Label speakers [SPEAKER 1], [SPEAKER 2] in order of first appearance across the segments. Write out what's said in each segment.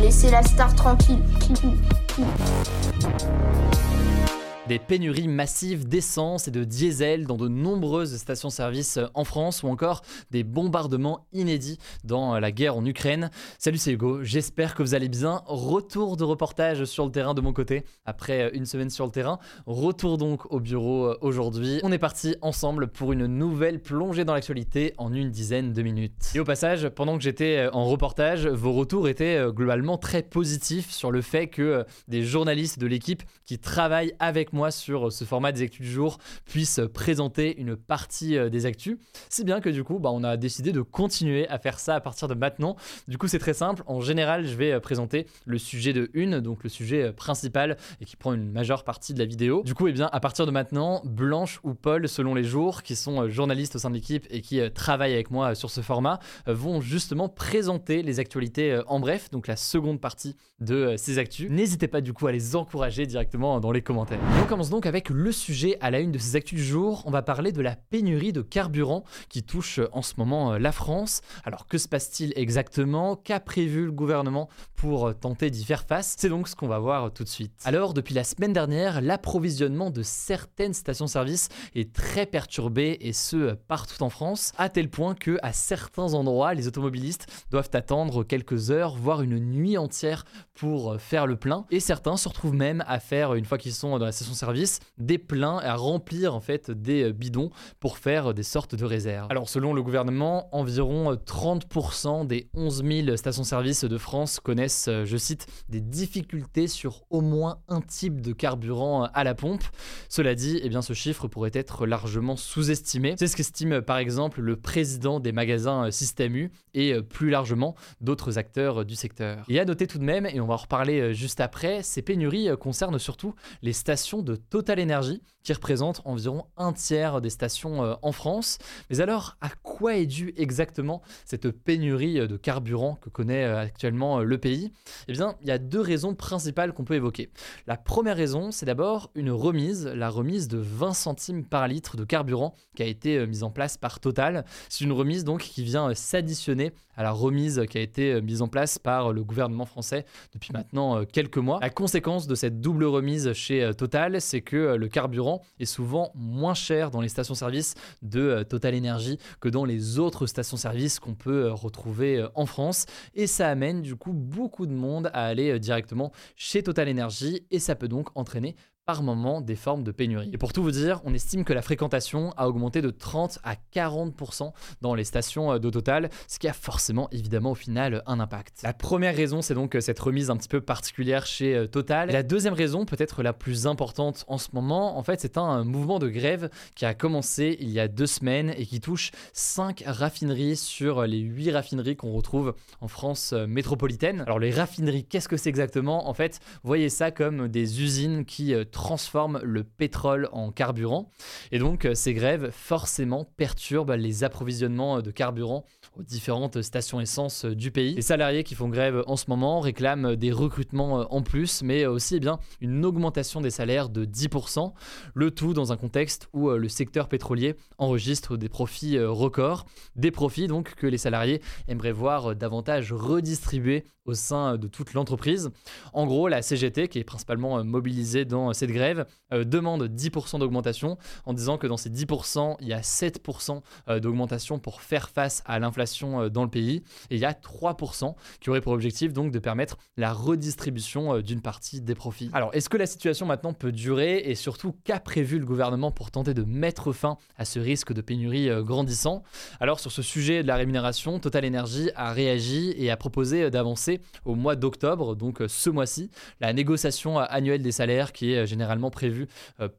[SPEAKER 1] Laisser la star tranquille.
[SPEAKER 2] Des pénuries massives d'essence et de diesel dans de nombreuses stations-service en France ou encore des bombardements inédits dans la guerre en Ukraine. Salut, c'est Hugo, j'espère que vous allez bien. Retour de reportage sur le terrain de mon côté après une semaine sur le terrain. Retour donc au bureau aujourd'hui. On est parti ensemble pour une nouvelle plongée dans l'actualité en une dizaine de minutes. Et au passage, pendant que j'étais en reportage, vos retours étaient globalement très positifs sur le fait que des journalistes de l'équipe qui travaillent avec moi sur ce format des actus du jour puisse présenter une partie euh, des actus. Si bien que du coup, bah, on a décidé de continuer à faire ça à partir de maintenant. Du coup, c'est très simple. En général, je vais euh, présenter le sujet de une, donc le sujet euh, principal et qui prend une majeure partie de la vidéo. Du coup, eh bien, à partir de maintenant, Blanche ou Paul, selon les jours, qui sont journalistes au sein de l'équipe et qui travaillent avec moi sur ce format, vont justement présenter les actualités en bref, donc la seconde partie de ces actus. N'hésitez pas du coup à les encourager directement dans les commentaires on commence donc avec le sujet à la une de ces actus du jour. On va parler de la pénurie de carburant qui touche en ce moment euh, la France. Alors que se passe-t-il exactement? Qu'a prévu le gouvernement pour euh, tenter d'y faire face? C'est donc ce qu'on va voir tout de suite. Alors depuis la semaine dernière, l'approvisionnement de certaines stations-service est très perturbé et ce partout en France, à tel point que à certains endroits, les automobilistes doivent attendre quelques heures, voire une nuit entière pour euh, faire le plein. Et certains se retrouvent même à faire, une fois qu'ils sont dans la station service des pleins à remplir en fait des euh, bidons pour faire des sortes de réserves. Alors selon le gouvernement, environ 30% des 11 000 stations-service de France connaissent, euh, je cite, des difficultés sur au moins un type de carburant à la pompe. Cela dit, eh bien, ce chiffre pourrait être largement sous-estimé. C'est ce qu'estime par exemple le président des magasins Système U et plus largement d'autres acteurs du secteur. Et à noter tout de même, et on va en reparler juste après, ces pénuries concernent surtout les stations de Total Energy, qui représente environ un tiers des stations euh, en France. Mais alors, à quoi est due exactement cette pénurie euh, de carburant que connaît euh, actuellement le pays? Eh bien, il y a deux raisons principales qu'on peut évoquer. La première raison, c'est d'abord une remise, la remise de 20 centimes par litre de carburant qui a été mise en place par Total. C'est une remise donc qui vient s'additionner à la remise qui a été mise en place par le gouvernement français depuis maintenant quelques mois. La conséquence de cette double remise chez Total, c'est que le carburant est souvent moins cher dans les stations-service de euh, Total Energy que dans les autres stations-service qu'on peut euh, retrouver euh, en France. Et ça amène du coup beaucoup de monde à aller directement chez Total Energy et ça peut donc entraîner par moment des formes de pénurie. Et pour tout vous dire, on estime que la fréquentation a augmenté de 30 à 40% dans les stations euh, de Total, ce qui a forcément évidemment au final un impact. La première raison, c'est donc cette remise un petit peu particulière chez euh, Total. la deuxième raison, peut-être la plus importante en ce moment, en fait, c'est un mouvement de grève qui a commencé il y a deux semaines et qui touche 5 raffineries sur les 8 raffineries qu'on retrouve en France euh, métropolitaine. Alors les raffineries, qu'est-ce que c'est exactement? En fait, voyez ça comme des usines qui transforme le pétrole en carburant. Et donc euh, ces grèves forcément perturbent les approvisionnements de carburant aux différentes stations essence du pays. Les salariés qui font grève en ce moment réclament des recrutements euh, en plus, mais aussi eh bien, une augmentation des salaires de 10%, le tout dans un contexte où euh, le secteur pétrolier enregistre des profits records, des profits donc que les salariés aimeraient voir davantage redistribués au sein de toute l'entreprise. En gros, la CGT, qui est principalement mobilisée dans cette grève euh, demande 10% d'augmentation en disant que dans ces 10%, il y a 7% euh, d'augmentation pour faire face à l'inflation euh, dans le pays. Et il y a 3% qui aurait pour objectif donc de permettre la redistribution d'une partie des profits. Alors, est-ce que la situation maintenant peut durer? Et surtout qu'a prévu le gouvernement pour tenter de mettre fin à ce risque de pénurie grandissant? Alors, sur ce sujet de la rémunération, Total Energy a réagi et a proposé d'avancer au mois d'octobre, donc ce mois-ci, la négociation annuelle des salaires qui est généralement prévue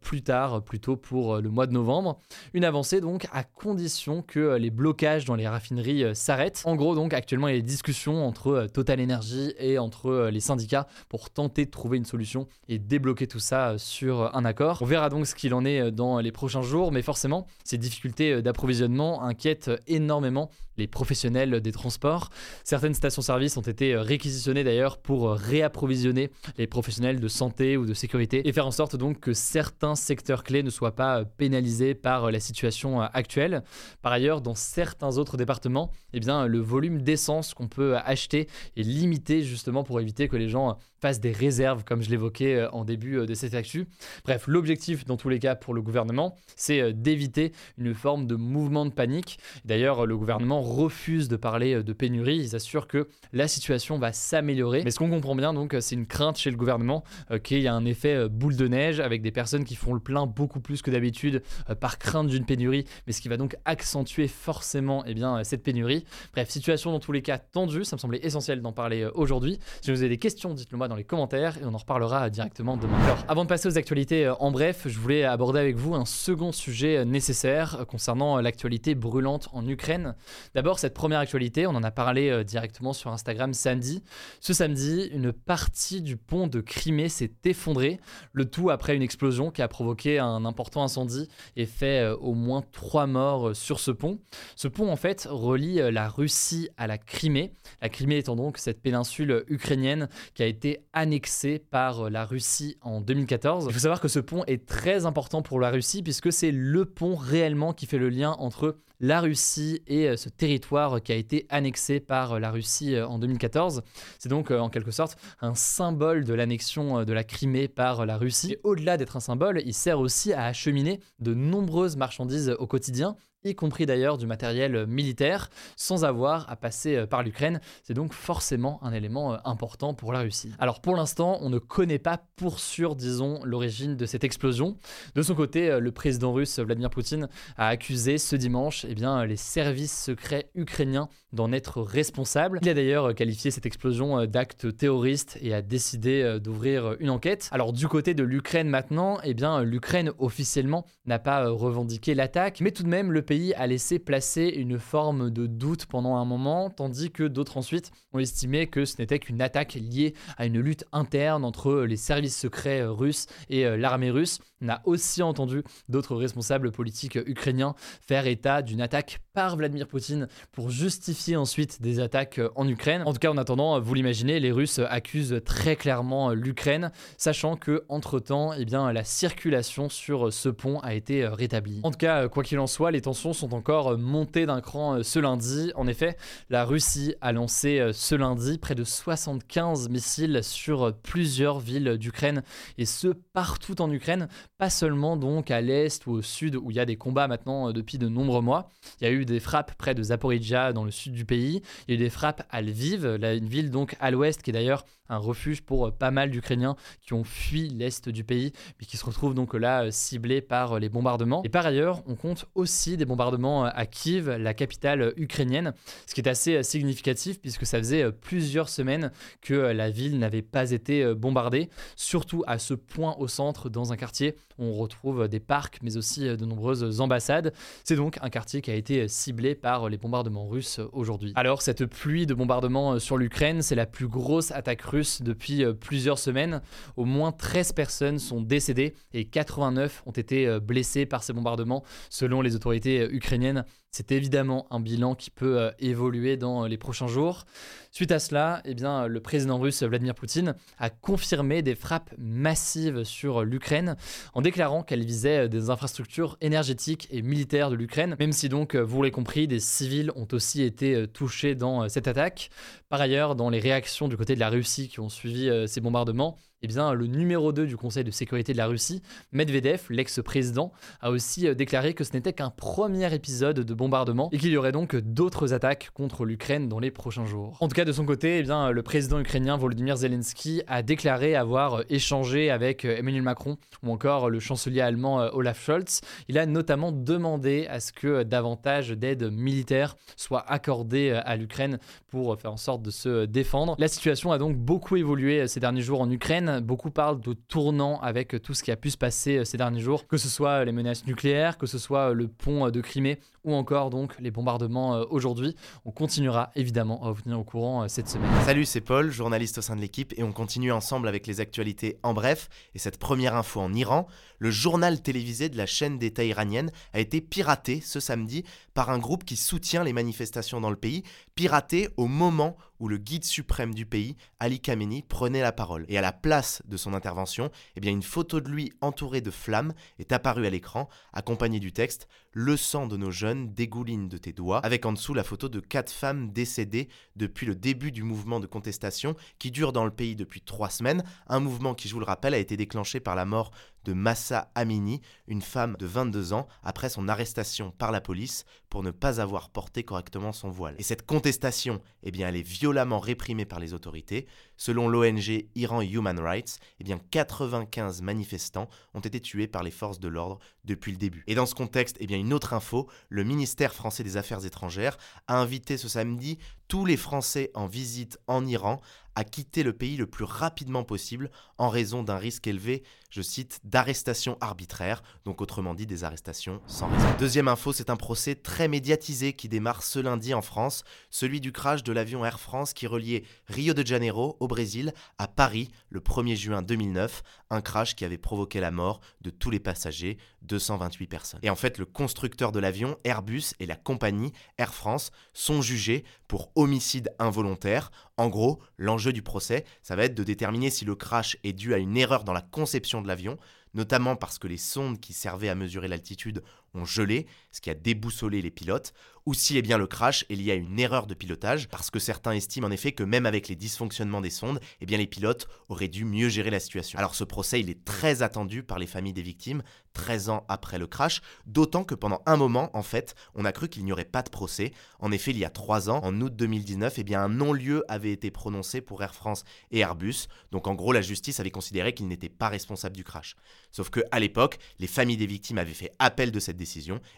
[SPEAKER 2] plus tard, plutôt pour le mois de novembre. Une avancée donc à condition que les blocages dans les raffineries s'arrêtent. En gros donc actuellement il y a des discussions entre Total Energy et entre les syndicats pour tenter de trouver une solution et débloquer tout ça sur un accord. On verra donc ce qu'il en est dans les prochains jours, mais forcément ces difficultés d'approvisionnement inquiètent énormément les professionnels des transports. Certaines stations-service ont été réquisitionnées d'ailleurs pour réapprovisionner les professionnels de santé ou de sécurité et faire en sorte donc que certains secteurs clés ne soient pas pénalisés par la situation actuelle. Par ailleurs, dans certains autres départements, eh le volume d'essence qu'on peut acheter est limité justement pour éviter que les gens fassent des réserves, comme je l'évoquais en début de cette actu. Bref, l'objectif dans tous les cas pour le gouvernement, c'est d'éviter une forme de mouvement de panique. D'ailleurs, le gouvernement refuse de parler de pénurie. Ils assurent que la situation va s'améliorer. Mais ce qu'on comprend bien, donc, c'est une crainte chez le gouvernement euh, qu'il y a un effet euh, boule de neige avec des personnes qui font le plein beaucoup plus que d'habitude euh, par crainte d'une pénurie, mais ce qui va donc accentuer forcément eh bien, cette pénurie. Bref, situation dans tous les cas tendue. Ça me semblait essentiel d'en parler aujourd'hui. Si vous avez des questions, dites-le moi dans les commentaires et on en reparlera directement demain. Alors, avant de passer aux actualités en bref, je voulais aborder avec vous un second sujet nécessaire concernant l'actualité brûlante en Ukraine. D'abord, cette première actualité, on en a parlé euh, directement sur Instagram samedi. Ce samedi, une partie du pont de Crimée s'est effondrée, le tout après une explosion qui a provoqué un important incendie et fait euh, au moins trois morts euh, sur ce pont. Ce pont, en fait, relie la Russie à la Crimée, la Crimée étant donc cette péninsule ukrainienne qui a été annexée par la Russie en 2014. Il faut savoir que ce pont est très important pour la Russie puisque c'est le pont réellement qui fait le lien entre la Russie et euh, ce territoire qui a été annexé par euh, la Russie euh, en 2014. C'est donc en quelque sorte un symbole de l'annexion de la Crimée par la Russie. Au-delà d'être un symbole, il sert aussi à acheminer de nombreuses marchandises au quotidien y compris d'ailleurs du matériel militaire, sans avoir à passer euh, par l'Ukraine. C'est donc forcément un élément euh, important pour la Russie. Alors pour l'instant, on ne connaît pas pour sûr, disons, l'origine de cette explosion. De son côté, euh, le président russe Vladimir Poutine a accusé ce dimanche eh bien, les services secrets ukrainiens d'en être responsables. Il a d'ailleurs qualifié cette explosion d'acte terroriste et a décidé d'ouvrir une enquête. Alors du côté de l'Ukraine maintenant, eh l'Ukraine officiellement n'a pas revendiqué l'attaque, mais tout de même le pays a laissé placer une forme de doute pendant un moment, tandis que d'autres ensuite ont estimé que ce n'était qu'une attaque liée à une lutte interne entre les services secrets russes et euh, l'armée russe. On a aussi entendu d'autres responsables politiques ukrainiens faire état d'une attaque par Vladimir Poutine pour justifier ensuite des attaques en Ukraine. En tout cas, en attendant, vous l'imaginez, les Russes accusent très clairement l'Ukraine, sachant que entre-temps, eh bien, la circulation sur ce pont a été rétablie. En tout cas, quoi qu'il en soit, les tensions sont encore montées d'un cran ce lundi. En effet, la Russie a lancé ce lundi près de 75 missiles sur plusieurs villes d'Ukraine, et ce partout en Ukraine, pas seulement donc à l'est ou au sud où il y a des combats maintenant depuis de nombreux mois. Il y a eu des frappes près de Zaporizhia dans le sud du pays. Il y a eu des frappes à Lviv, une ville donc à l'ouest qui est d'ailleurs un refuge pour euh, pas mal d'Ukrainiens qui ont fui l'est du pays, mais qui se retrouvent donc là euh, ciblés par euh, les bombardements. Et par ailleurs, on compte aussi des bombardements à Kiev, la capitale ukrainienne, ce qui est assez significatif puisque ça faisait plusieurs semaines que la ville n'avait pas été bombardée, surtout à ce point au centre dans un quartier où on retrouve des parcs mais aussi de nombreuses ambassades. C'est donc un quartier qui a été ciblé par les bombardements russes aujourd'hui. Alors cette pluie de bombardements euh, sur l'Ukraine, c'est la plus grosse attaque russe depuis euh, plusieurs semaines. Au moins 13 personnes sont décédées et 89 ont été euh, blessées par ces bombardements selon les autorités ukrainiennes. C'est évidemment un bilan qui peut euh, évoluer dans les prochains jours. Suite à cela, eh bien, le président russe Vladimir Poutine a confirmé des frappes massives sur l'Ukraine en déclarant qu'elle visait des infrastructures énergétiques et militaires de l'Ukraine, même si donc, vous l'avez compris, des civils ont aussi été euh, touchés dans euh, cette attaque. Par ailleurs, dans les réactions du côté de la Russie qui ont suivi ces bombardements, eh bien, le numéro 2 du Conseil de sécurité de la Russie, Medvedev, l'ex-président, a aussi euh, déclaré que ce n'était qu'un premier épisode de bombardement et qu'il y aurait donc d'autres attaques contre l'Ukraine dans les prochains jours. En tout cas, de son côté, eh bien, le président ukrainien Volodymyr Zelensky a déclaré avoir échangé avec Emmanuel Macron ou encore le chancelier allemand Olaf Scholz. Il a notamment demandé à ce que davantage d'aide militaire soit accordée à l'Ukraine pour faire en sorte de se défendre. La situation a donc beaucoup évolué ces derniers jours en Ukraine. Beaucoup parlent de tournant avec tout ce qui a pu se passer ces derniers jours, que ce soit les menaces nucléaires, que ce soit le pont de Crimée ou encore donc les bombardements aujourd'hui. On continuera évidemment à vous tenir au courant cette semaine.
[SPEAKER 3] Salut, c'est Paul, journaliste au sein de l'équipe et on continue ensemble avec les actualités en bref et cette première info en Iran, le journal télévisé de la chaîne d'État iranienne a été piraté ce samedi par un groupe qui soutient les manifestations dans le pays, piraté au moment où le guide suprême du pays, Ali Khamenei, prenait la parole. Et à la place de son intervention, eh bien une photo de lui entourée de flammes est apparue à l'écran, accompagnée du texte Le sang de nos jeunes dégouline de tes doigts, avec en dessous la photo de quatre femmes décédées depuis le début du mouvement de contestation qui dure dans le pays depuis trois semaines, un mouvement qui, je vous le rappelle, a été déclenché par la mort de Massa Amini, une femme de 22 ans, après son arrestation par la police pour ne pas avoir porté correctement son voile. Et cette contestation, eh bien, elle est violemment réprimée par les autorités. Selon l'ONG Iran Human Rights, eh bien, 95 manifestants ont été tués par les forces de l'ordre depuis le début. Et dans ce contexte, eh bien, une autre info, le ministère français des Affaires étrangères a invité ce samedi tous les Français en visite en Iran à quitter le pays le plus rapidement possible en raison d'un risque élevé, je cite, d'arrestation arbitraire, donc autrement dit des arrestations sans raison. Deuxième info, c'est un procès très médiatisé qui démarre ce lundi en France, celui du crash de l'avion Air France qui reliait Rio de Janeiro au Brésil à Paris le 1er juin 2009, un crash qui avait provoqué la mort de tous les passagers, 228 personnes. Et en fait, le constructeur de l'avion, Airbus, et la compagnie Air France sont jugés pour homicide involontaire. En gros, l'enjeu du procès, ça va être de déterminer si le crash est dû à une erreur dans la conception de l'avion, notamment parce que les sondes qui servaient à mesurer l'altitude ont gelé, ce qui a déboussolé les pilotes, ou si eh bien, le crash est lié à une erreur de pilotage, parce que certains estiment en effet que même avec les dysfonctionnements des sondes, eh bien, les pilotes auraient dû mieux gérer la situation. Alors ce procès, il est très attendu par les familles des victimes, 13 ans après le crash, d'autant que pendant un moment, en fait, on a cru qu'il n'y aurait pas de procès. En effet, il y a trois ans, en août 2019, eh bien, un non-lieu avait été prononcé pour Air France et Airbus, donc en gros, la justice avait considéré qu'ils n'étaient pas responsables du crash. Sauf que à l'époque, les familles des victimes avaient fait appel de cette décision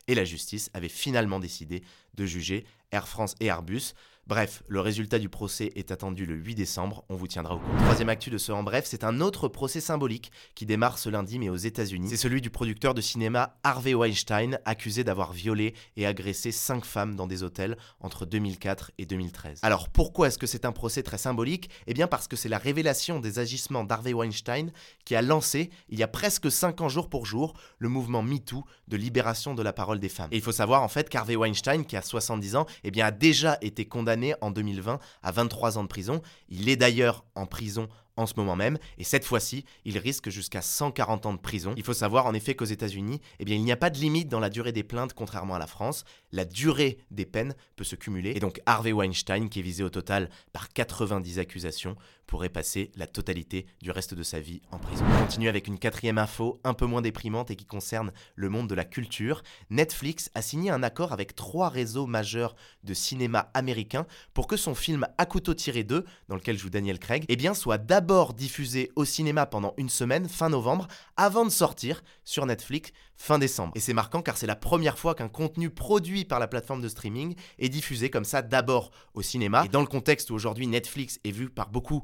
[SPEAKER 3] et la justice avait finalement décidé de juger Air France et Airbus. Bref, le résultat du procès est attendu le 8 décembre, on vous tiendra au courant. Troisième actu de ce en bref, c'est un autre procès symbolique qui démarre ce lundi mais aux États-Unis. C'est celui du producteur de cinéma Harvey Weinstein, accusé d'avoir violé et agressé cinq femmes dans des hôtels entre 2004 et 2013. Alors pourquoi est-ce que c'est un procès très symbolique? Eh bien parce que c'est la révélation des agissements d'Harvey Weinstein qui a lancé, il y a presque 5 ans jour pour jour, le mouvement MeToo de libération de la parole des femmes. Et il faut savoir en fait qu'Harvey Weinstein, qui a 70 ans, eh bien, a déjà été condamné en 2020 à 23 ans de prison. Il est d'ailleurs en prison en ce moment même, et cette fois-ci, il risque jusqu'à 140 ans de prison. Il faut savoir en effet qu'aux États-Unis, eh il n'y a pas de limite dans la durée des plaintes, contrairement à la France. La durée des peines peut se cumuler, et donc Harvey Weinstein, qui est visé au total par 90 accusations, pourrait passer la totalité du reste de sa vie en prison. On continue avec une quatrième info, un peu moins déprimante et qui concerne le monde de la culture. Netflix a signé un accord avec trois réseaux majeurs de cinéma américain pour que son film À couteau tiré 2, dans lequel joue Daniel Craig, eh bien, soit d'abord diffusé au cinéma pendant une semaine, fin novembre, avant de sortir sur Netflix fin décembre. Et c'est marquant car c'est la première fois qu'un contenu produit par la plateforme de streaming est diffusé comme ça d'abord au cinéma. Et dans le contexte où aujourd'hui Netflix est vu par beaucoup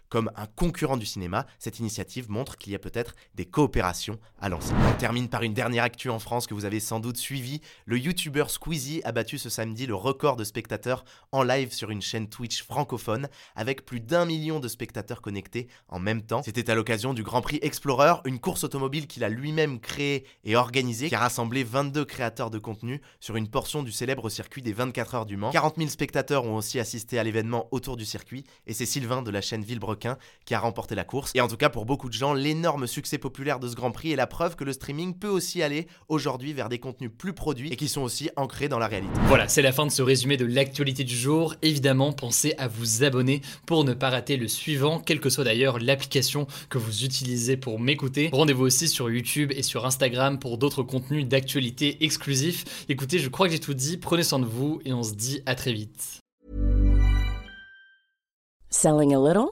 [SPEAKER 3] comme un concurrent du cinéma, cette initiative montre qu'il y a peut-être des coopérations à lancer. On termine par une dernière actu en France que vous avez sans doute suivi. Le youtubeur Squeezie a battu ce samedi le record de spectateurs en live sur une chaîne Twitch francophone avec plus d'un million de spectateurs connectés en même temps. C'était à l'occasion du Grand Prix Explorer, une course automobile qu'il a lui-même créée et organisée qui a rassemblé 22 créateurs de contenu sur une portion du célèbre circuit des 24 heures du Mans. 40 000 spectateurs ont aussi assisté à l'événement autour du circuit et c'est Sylvain de la chaîne Villebrequin requin qui a remporté la course. Et en tout cas, pour beaucoup de gens, l'énorme succès populaire de ce Grand Prix est la preuve que le streaming peut aussi aller aujourd'hui vers des contenus plus produits et qui sont aussi ancrés dans la réalité.
[SPEAKER 2] Voilà, c'est la fin de ce résumé de l'actualité du jour. Évidemment, pensez à vous abonner pour ne pas rater le suivant, quelle que soit d'ailleurs l'application que vous utilisez pour m'écouter. Rendez-vous aussi sur YouTube et sur Instagram pour d'autres contenus d'actualité exclusifs. Écoutez, je crois que j'ai tout dit, prenez soin de vous et on se dit à très vite.
[SPEAKER 4] Selling a little?